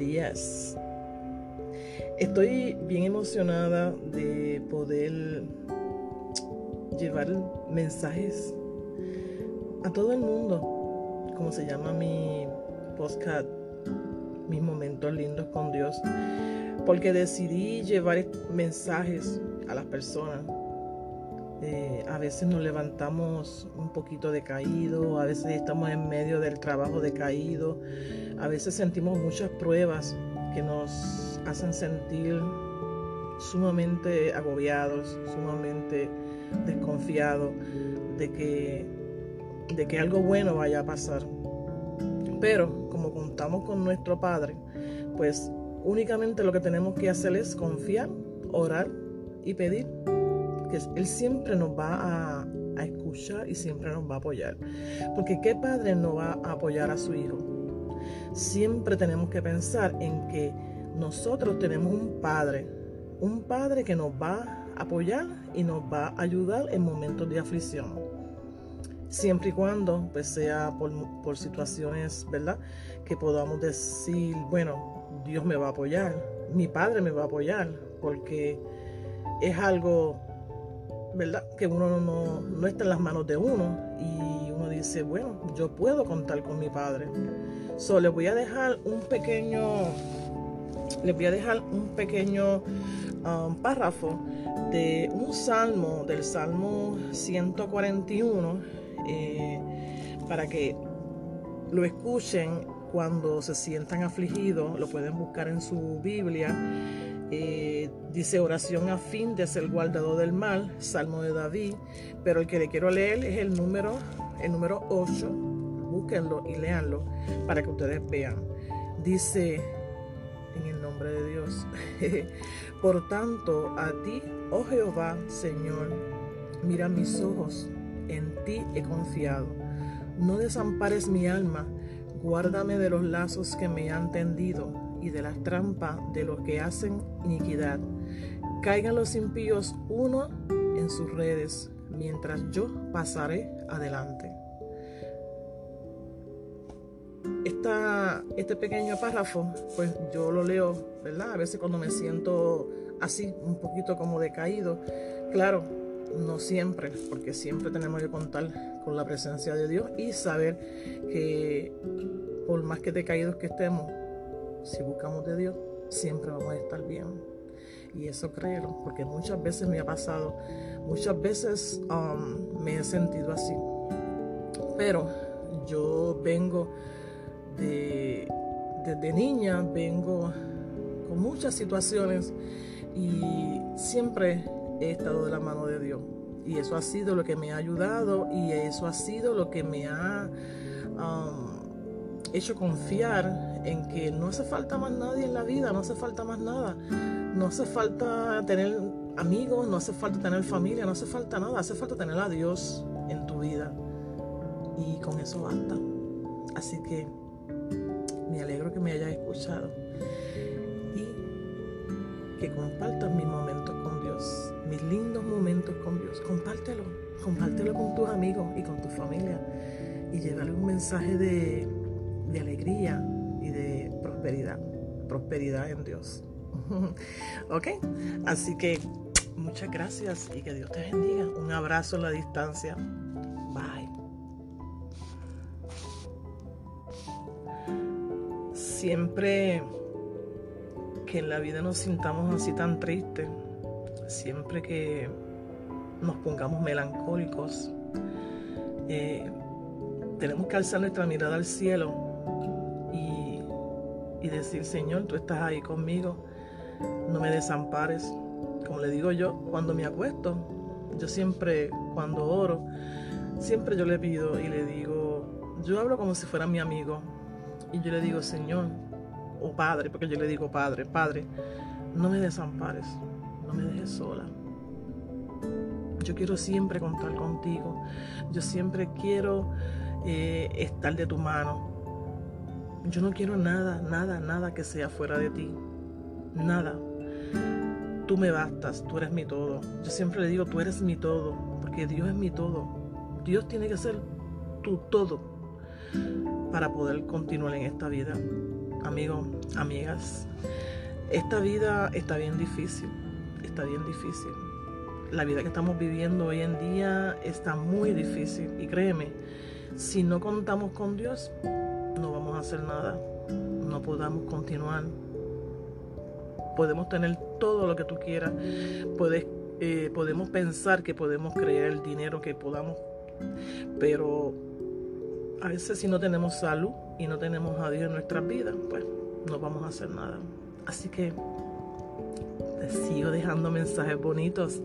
días. Estoy bien emocionada de poder llevar mensajes a todo el mundo, como se llama mi podcast, mis momentos lindos con Dios, porque decidí llevar mensajes a las personas. Eh, a veces nos levantamos un poquito decaído, a veces estamos en medio del trabajo decaído, a veces sentimos muchas pruebas que nos hacen sentir sumamente agobiados, sumamente desconfiados de que de que algo bueno vaya a pasar. Pero como contamos con nuestro Padre, pues únicamente lo que tenemos que hacer es confiar, orar y pedir que Él siempre nos va a, a escuchar y siempre nos va a apoyar. Porque ¿qué padre no va a apoyar a su hijo? Siempre tenemos que pensar en que nosotros tenemos un padre, un padre que nos va a apoyar y nos va a ayudar en momentos de aflicción siempre y cuando pues sea por, situaciones, ¿verdad? Que podamos decir, bueno, Dios me va a apoyar, mi Padre me va a apoyar, porque es algo, ¿verdad? Que uno no, no está en las manos de uno y uno dice, bueno, yo puedo contar con mi Padre. Solo les voy a dejar un pequeño, les voy a dejar un pequeño um, párrafo de un salmo, del Salmo 141 eh, para que lo escuchen cuando se sientan afligidos, lo pueden buscar en su Biblia. Eh, dice oración a fin de ser guardado del mal, Salmo de David, pero el que le quiero leer es el número, el número 8, búsquenlo y leanlo para que ustedes vean. Dice en el nombre de Dios, por tanto a ti, oh Jehová, Señor, mira mis ojos en ti he confiado. No desampares mi alma, guárdame de los lazos que me han tendido y de las trampas de los que hacen iniquidad. Caigan los impíos uno en sus redes, mientras yo pasaré adelante. Este pequeño párrafo, pues yo lo leo, ¿verdad? A veces cuando me siento así, un poquito como decaído. Claro, no siempre, porque siempre tenemos que contar con la presencia de Dios y saber que por más que decaídos que estemos, si buscamos de Dios, siempre vamos a estar bien. Y eso créelo, porque muchas veces me ha pasado, muchas veces um, me he sentido así. Pero yo vengo de, desde niña, vengo con muchas situaciones y siempre he estado de la mano de Dios. Y eso ha sido lo que me ha ayudado y eso ha sido lo que me ha um, hecho confiar en que no hace falta más nadie en la vida, no hace falta más nada. No hace falta tener amigos, no hace falta tener familia, no hace falta nada, hace falta tener a Dios en tu vida. Y con eso basta. Así que me alegro que me hayas escuchado y que compartas mi momento con Dios mis lindos momentos con Dios. Compártelo, compártelo con tus amigos y con tu familia y llévale un mensaje de alegría de prosperidad, prosperidad en Dios. ok, así que muchas gracias y que Dios te bendiga. Un abrazo en la distancia. Bye. Siempre que en la vida nos sintamos así tan tristes, siempre que nos pongamos melancólicos, eh, tenemos que alzar nuestra mirada al cielo y decir, Señor, tú estás ahí conmigo, no me desampares. Como le digo yo, cuando me acuesto, yo siempre, cuando oro, siempre yo le pido y le digo, yo hablo como si fuera mi amigo. Y yo le digo, Señor, o Padre, porque yo le digo Padre, Padre, no me desampares no me dejes sola. Yo quiero siempre contar contigo. Yo siempre quiero eh, estar de tu mano. Yo no quiero nada, nada, nada que sea fuera de ti. Nada. Tú me bastas, tú eres mi todo. Yo siempre le digo, tú eres mi todo, porque Dios es mi todo. Dios tiene que ser tu todo para poder continuar en esta vida. amigos, amigas, esta vida está bien difícil, está bien difícil. La vida que estamos viviendo hoy en día está muy difícil y créeme, si no contamos con Dios, no vamos a hacer nada, no podamos continuar. Podemos tener todo lo que tú quieras, Puedes, eh, podemos pensar que podemos crear el dinero que podamos, pero a veces si no tenemos salud y no tenemos a Dios en nuestras vidas, pues no vamos a hacer nada. Así que te sigo dejando mensajes bonitos.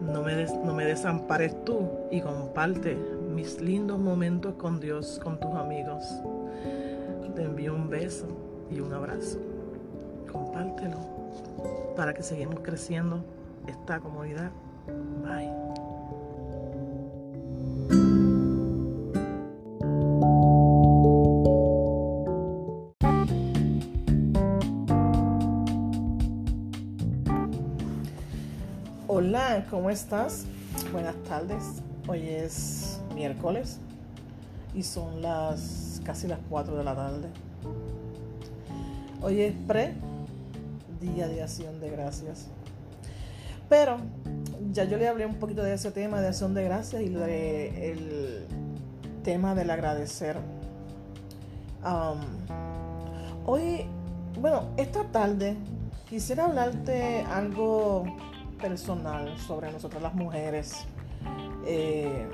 No me, no me desampares tú y comparte mis lindos momentos con Dios, con tus amigos. Te envío un beso y un abrazo. Compártelo para que sigamos creciendo esta comunidad. Bye. Hola, ¿cómo estás? Buenas tardes. Hoy es miércoles y son las casi las 4 de la tarde. Hoy es pre día de acción de gracias. Pero ya yo le hablé un poquito de ese tema de acción de gracias y de el tema del agradecer. hoy, bueno, esta tarde quisiera hablarte algo personal sobre nosotras las mujeres eh,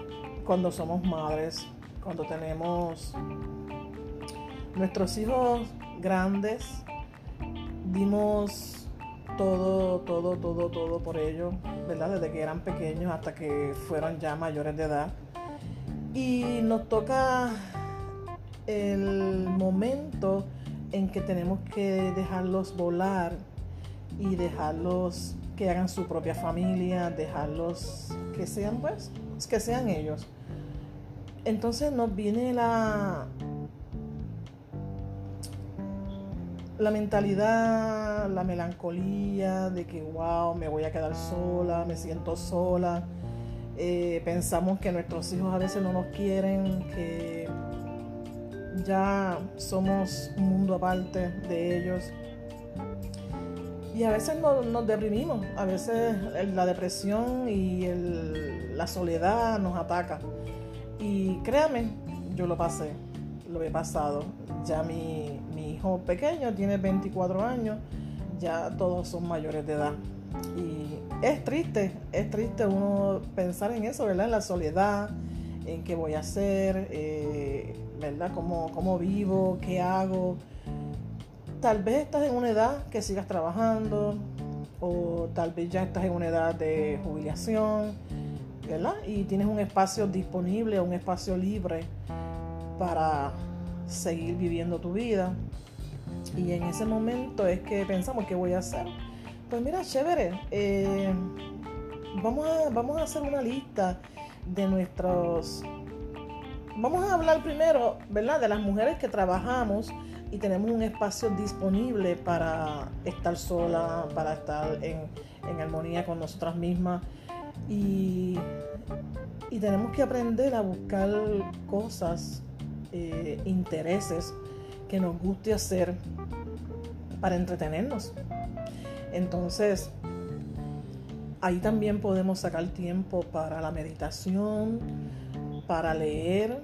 cuando somos madres, cuando tenemos nuestros hijos grandes, dimos todo, todo, todo, todo por ellos, ¿verdad? Desde que eran pequeños hasta que fueron ya mayores de edad. Y nos toca el momento en que tenemos que dejarlos volar y dejarlos que hagan su propia familia, dejarlos que sean pues, que sean ellos. Entonces nos viene la la mentalidad, la melancolía de que wow, me voy a quedar sola, me siento sola. Eh, pensamos que nuestros hijos a veces no nos quieren, que ya somos un mundo aparte de ellos. Y a veces nos, deprimimos, a veces la depresión y la soledad nos ataca. Y créame, yo lo pasé, lo he pasado. Ya mi, hijo pequeño tiene 24 años, ya todos son mayores de edad. Y es triste, es triste uno pensar en eso, ¿verdad? En la soledad, en qué voy a hacer, eh, ¿verdad? ¿Cómo, ¿Cómo vivo? ¿Qué hago? tal vez estás en una edad que sigas trabajando o tal vez ya estás en una edad de jubilación, Y tienes un espacio disponible, un espacio libre para seguir viviendo tu vida. Y en ese momento es que pensamos, ¿qué voy a hacer? Pues mira, chévere, eh, vamos, a, vamos a hacer una lista de nuestros... Vamos a hablar primero, ¿verdad? De las mujeres que trabajamos y tenemos un espacio disponible para estar sola, para estar en, armonía con nosotras mismas y, tenemos que aprender a buscar cosas, eh, intereses que nos guste hacer para entretenernos. Entonces, ahí también podemos sacar tiempo para la meditación, para leer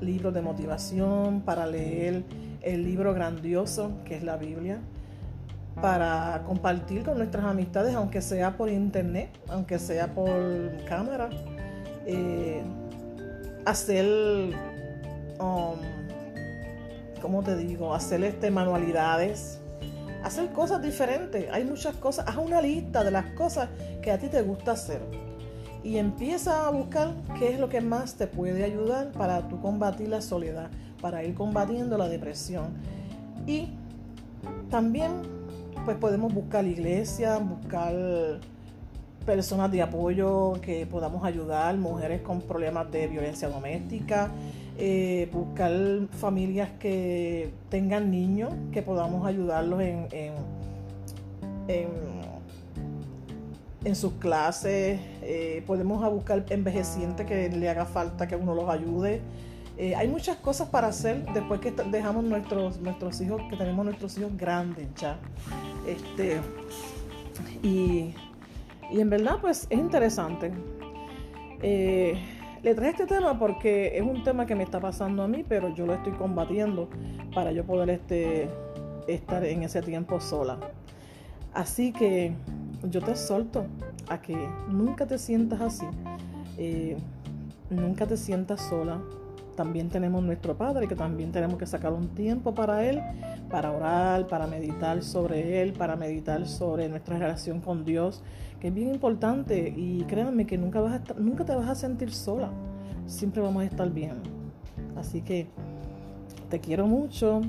libros de motivación, para leer el libro grandioso que es la Biblia, para compartir con nuestras amistades, aunque sea por internet, aunque sea por cámara, eh, hacer, um, ¿cómo te digo? Hacer este, manualidades, hacer cosas diferentes. Hay muchas cosas, haz una lista de las cosas que a ti te gusta hacer y empieza a buscar qué es lo que más te puede ayudar para tú combatir la soledad para ir combatiendo la depresión. Y también pues podemos buscar iglesia, buscar personas de apoyo que podamos ayudar, mujeres con problemas de violencia doméstica, eh, buscar familias que tengan niños, que podamos ayudarlos en, en, en, sus clases, eh, podemos buscar envejecientes que le haga falta que uno los ayude Eh, hay muchas cosas para hacer después que dejamos nuestros, nuestros hijos, que tenemos nuestros hijos grandes ya. Este, y, en verdad, pues es interesante. Eh, le traje este tema porque es un tema que me está pasando a mí, pero yo lo estoy combatiendo para yo poder este, estar en ese tiempo sola. Así que yo te solto a que nunca te sientas así, eh, nunca te sientas sola. También tenemos nuestro Padre, que también tenemos que sacar un tiempo para Él, para orar, para meditar sobre Él, para meditar sobre nuestra relación con Dios, que es bien importante. Y créanme que nunca, vas nunca te vas a sentir sola, siempre vamos a estar bien. Así que te quiero mucho,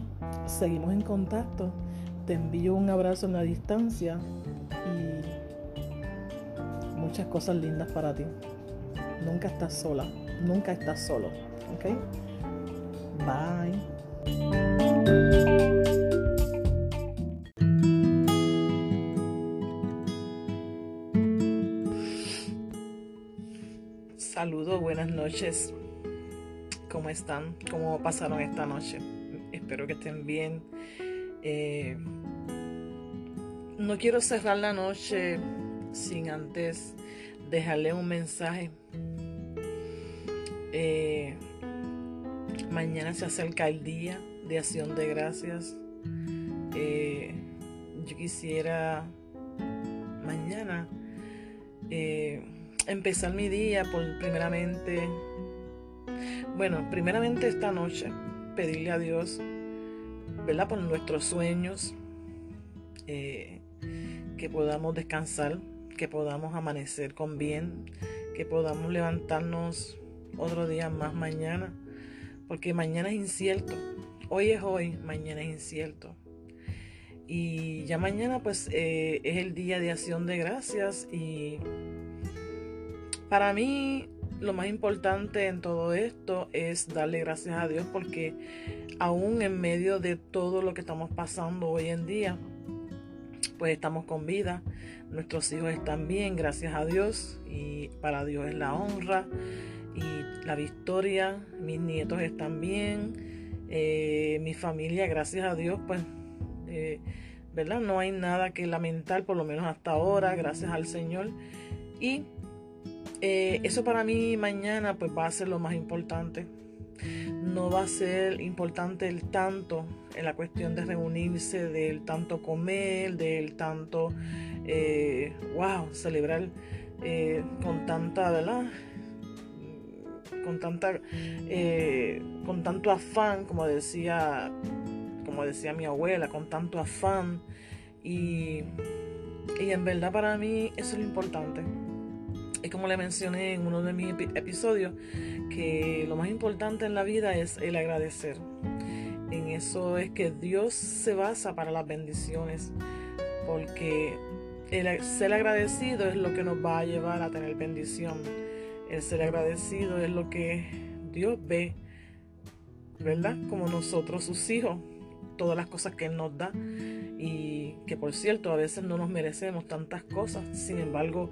seguimos en contacto, te envío un abrazo en la distancia y muchas cosas lindas para ti. Nunca estás sola, nunca estás solo, ¿ok? Bye. Saludos, buenas noches. ¿Cómo están? ¿Cómo pasaron esta noche? Espero que estén bien. Eh, no quiero cerrar la noche sin antes dejarle un mensaje. Mañana se acerca el día de acción de gracias. Eh, yo quisiera mañana empezar mi día por primeramente bueno, primeramente esta noche, pedirle a Dios, ¿verdad? Por nuestros sueños, eh, que podamos descansar, que podamos amanecer con bien, que podamos levantarnos otro día más mañana, porque mañana es incierto. Hoy es hoy, mañana es incierto. Y ya mañana pues eh, es el día de acción de gracias y para mí lo más importante en todo esto es darle gracias a Dios porque aún en medio de todo lo que estamos pasando hoy en día, pues estamos con vida, nuestros hijos están bien, gracias a Dios, y para Dios es la honra y la victoria, mis nietos están bien, eh, mi familia, gracias a Dios, pues, eh, ¿verdad? No hay nada que lamentar, por lo menos hasta ahora, gracias al Señor. Y eh, eso para mí mañana pues va a ser lo más importante. No va a ser importante el tanto en la cuestión de reunirse, del tanto comer, del tanto, wow, celebrar con tanta, ¿verdad? Con tanta, con tanto afán, como decía, como decía mi abuela, con tanto afán. Y, y en verdad para mí eso es lo importante es como le mencioné en uno de mis episodios, que lo más importante en la vida es el agradecer. En eso es que Dios se basa para las bendiciones, porque el ser agradecido es lo que nos va a llevar a tener bendición. El ser agradecido es lo que Dios ve, ¿verdad? Como nosotros, sus hijos, todas las cosas que Él nos da y que por cierto a veces no nos merecemos tantas cosas, sin embargo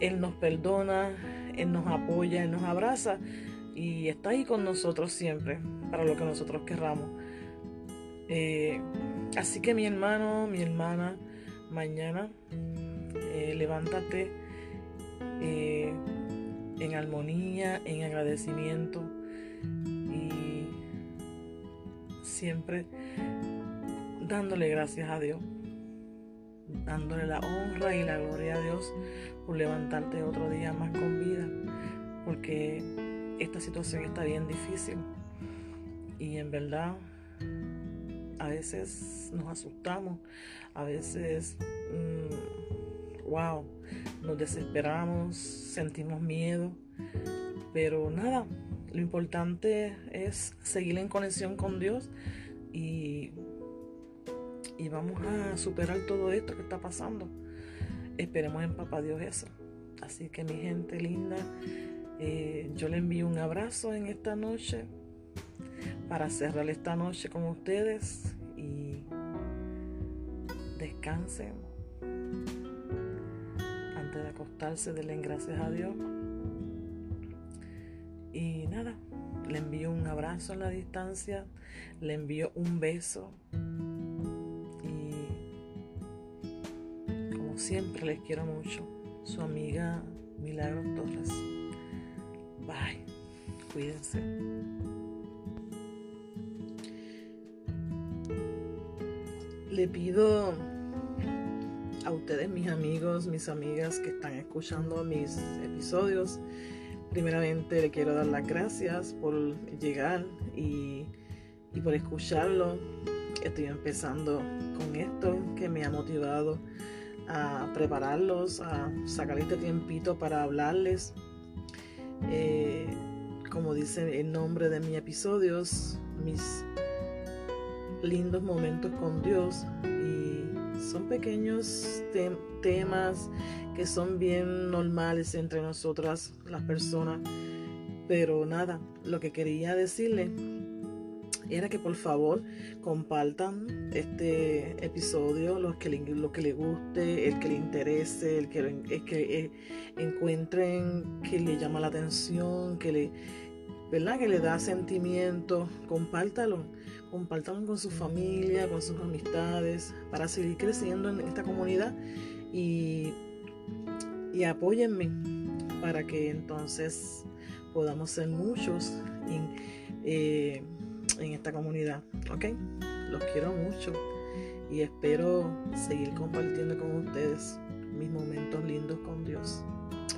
Él nos perdona, Él nos apoya, Él nos abraza y está ahí con nosotros siempre para lo que nosotros querramos. Eh, así que mi hermano, mi hermana, mañana eh, levántate eh, en armonía, en agradecimiento. Y siempre dándole gracias a Dios, dándole la honra y la gloria a Dios por levantarte otro día más con vida, porque esta situación está bien difícil. Y en verdad a veces nos asustamos, a veces, wow, mm, nos desesperamos, sentimos miedo, pero nada, lo importante es seguir en conexión con Dios y y vamos a superar todo esto que está pasando. Esperemos en Papá Dios eso. Así que mi gente linda, eh, yo le envío un abrazo en esta noche para cerrar esta noche con ustedes y descansen. De gracias a Dios. Y nada, le envío un abrazo en la distancia, le envío un beso y como siempre les quiero mucho. Su amiga Milagros Torres. Bye. Cuídense. Le pido a ustedes, mis amigos, mis amigas que están escuchando mis episodios, primeramente le quiero dar las gracias por llegar y, y por escucharlo. Estoy empezando con esto que me ha motivado a prepararlos, a sacar este tiempito para hablarles. Eh, como dice el nombre de mis episodios, mis lindos momentos con Dios son pequeños temas que son bien normales entre nosotras las personas pero nada lo que quería decirle era que por favor compartan este episodio, los que lo que le guste, el que le interese, el que, que eh, encuentren que le llama la atención, que le, ¿verdad? que le da sentimiento, compártalo, compártalo con su familia, con sus amistades, para seguir creciendo en esta comunidad y, y apóyenme para que entonces podamos ser muchos. Eh, en esta comunidad. ¿Ok? Los quiero mucho y espero seguir compartiendo con ustedes mis momentos lindos con Dios.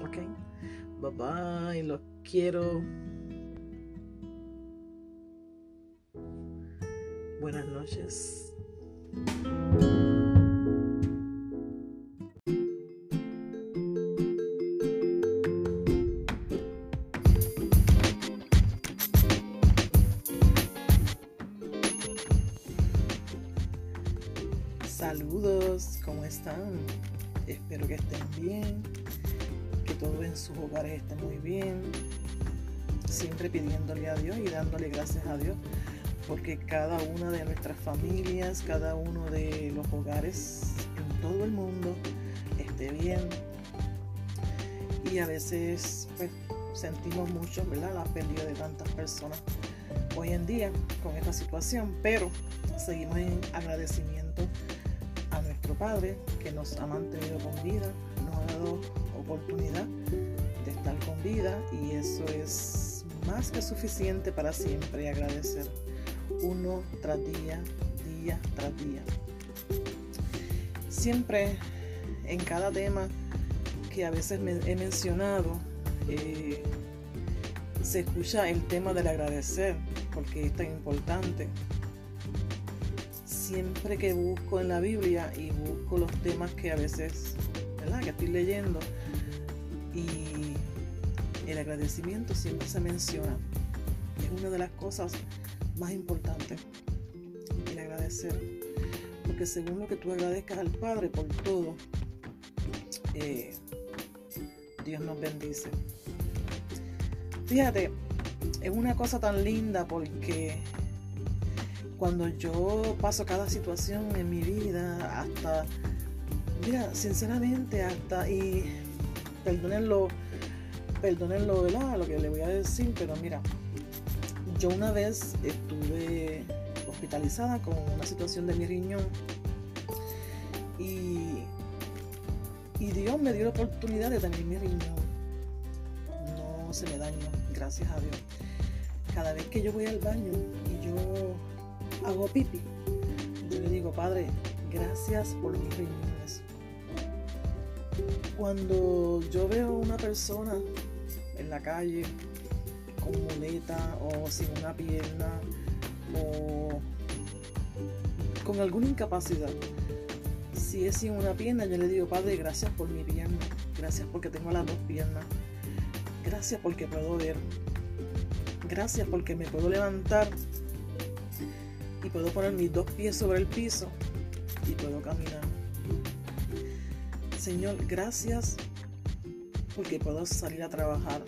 ¿Ok? Bye bye. Los quiero. Buenas noches. Saludos, ¿cómo están? Espero que estén bien, que todos en sus hogares estén muy bien, siempre pidiéndole a Dios y dándole gracias a Dios, porque cada una de nuestras familias, cada uno de los hogares en todo el mundo esté bien. Y a veces pues, sentimos mucho ¿verdad? la pérdida de tantas personas hoy en día con esta situación, pero seguimos en agradecimiento Padre que nos ha mantenido con vida, nos ha dado oportunidad de estar con vida y eso es más que suficiente para siempre agradecer uno tras día, día tras día. Siempre en cada tema que a veces he mencionado, eh, se escucha el tema del agradecer, porque es tan importante siempre que busco en la Biblia y busco los temas que a veces, ¿verdad? Que estoy leyendo y el agradecimiento siempre se menciona. Es una de las cosas más importantes, el agradecer. Porque según lo que tú agradezcas al Padre por todo, eh, Dios nos bendice. Fíjate, es una cosa tan linda porque cuando yo paso cada situación en mi vida, hasta, mira, sinceramente, hasta, y perdónenlo, perdónenlo, ¿verdad? Lo que le voy a decir, pero mira, yo una vez estuve hospitalizada con una situación de mi riñón y, y Dios me dio la oportunidad de tener mi riñón. No se me dañó, gracias a Dios. Cada vez que yo voy al baño y yo hago pipi, yo le digo, Padre, gracias por mis riñones. Cuando yo veo una persona en la calle con muleta o sin una pierna o con alguna incapacidad, si es sin una pierna, yo le digo, Padre, gracias por mi pierna, gracias porque tengo las dos piernas, gracias porque puedo ver, gracias porque me puedo levantar y puedo poner mis dos pies sobre el piso y puedo caminar. Señor, gracias porque puedo salir a trabajar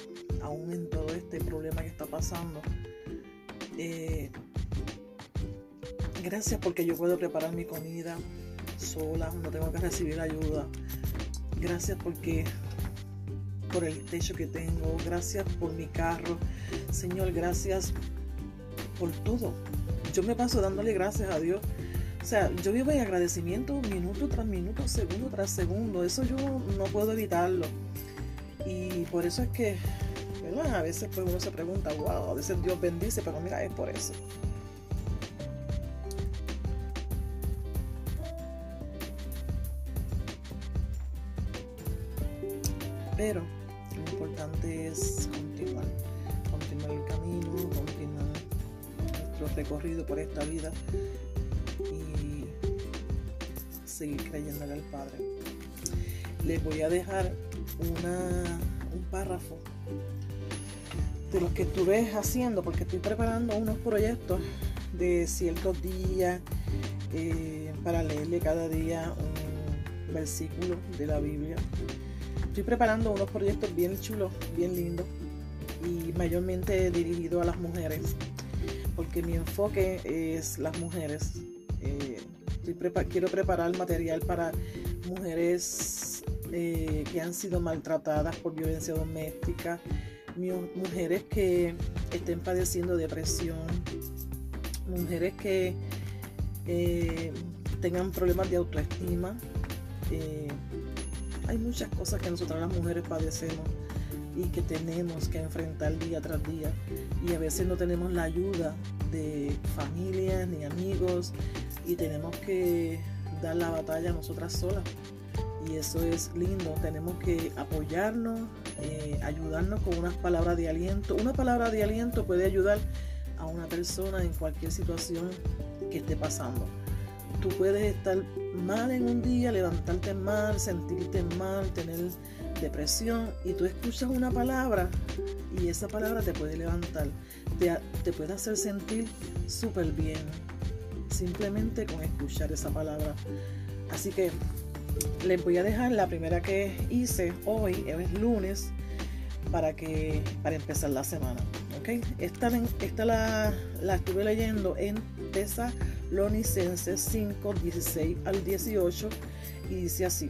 aún en todo este problema que está pasando. Eh, gracias porque yo puedo preparar mi comida sola, no tengo que recibir ayuda. Gracias porque por el techo que tengo, gracias por mi carro. Señor, gracias por todo. Yo me paso dándole gracias a Dios. O sea, yo vivo en agradecimiento minuto tras minuto, segundo tras segundo. Eso yo no puedo evitarlo. Y por eso es que, A veces pues uno se pregunta, wow, a veces Dios bendice, pero mira, es por eso. Pero lo importante es continuar, continuar el camino, continuar nuestro recorrido por esta vida y seguir creyéndole al Padre. Les voy a dejar un párrafo de lo que estuve haciendo, porque estoy preparando unos proyectos de ciertos días eh, para leerle cada día un versículo de la Biblia Estoy preparando unos proyectos bien chulos, bien lindos y mayormente dirigido a las mujeres, porque mi enfoque es las mujeres. Eh, quiero preparar material para mujeres eh, que han sido maltratadas por violencia doméstica, mujeres que estén padeciendo depresión, mujeres que eh, tengan problemas de autoestima hay muchas cosas que nosotras las mujeres padecemos y que tenemos que enfrentar día tras día. Y a veces no tenemos la ayuda de familia ni amigos y tenemos que dar la batalla nosotras solas y eso es lindo. Tenemos que apoyarnos eh, ayudarnos con unas palabras de aliento. Una palabra de aliento puede ayudar a una persona en cualquier situación que esté pasando. Tú puedes estar mal en un día, levantarte mal, sentirte mal, tener depresión y tú escuchas una palabra y esa palabra te puede levantar, te, puede hacer sentir súper bien, simplemente con escuchar esa palabra. Así que les voy a dejar la primera que hice hoy, es lunes, para que para empezar la semana. ¿okay? Esta, la, la estuve leyendo en Tesa Lonicenses 5, 16 al 18 y dice así,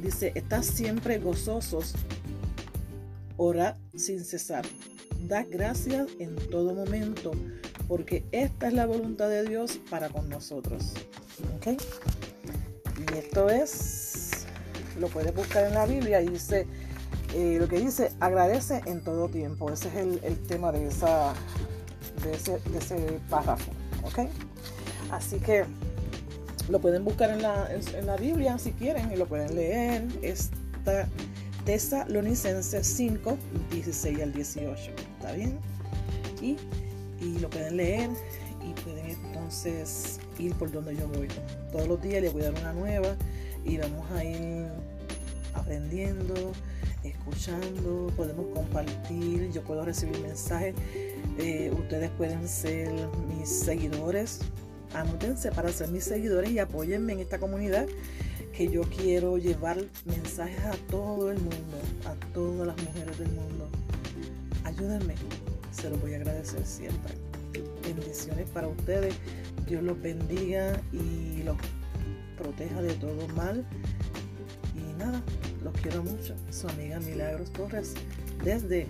dice, estás siempre gozosos, orad sin cesar, da gracias en todo momento, porque esta es la voluntad de Dios para con nosotros. ¿Okay? Y esto es, lo puedes buscar en la Biblia y dice, eh, lo que dice, agradece en todo tiempo. Ese es el, tema de, esa, de, ese, párrafo. ¿ok? Así que lo pueden buscar en la, en la Biblia si quieren y lo pueden leer. Esta Tesalonicenses 5, 16 al 18. ¿Está bien? Y, y lo pueden leer y pueden entonces ir por donde yo voy. Todos los días les voy a dar una nueva y vamos a ir aprendiendo, escuchando, podemos compartir, yo puedo recibir mensajes, eh, ustedes pueden ser mis seguidores anótense para ser mis seguidores y apóyenme en esta comunidad que yo quiero llevar mensajes a todo el mundo, a todas las mujeres del mundo. Ayúdenme, se los voy a agradecer siempre. Bendiciones para ustedes, Dios los bendiga y los proteja de todo mal. Y nada, los quiero mucho. Su amiga Milagros Torres desde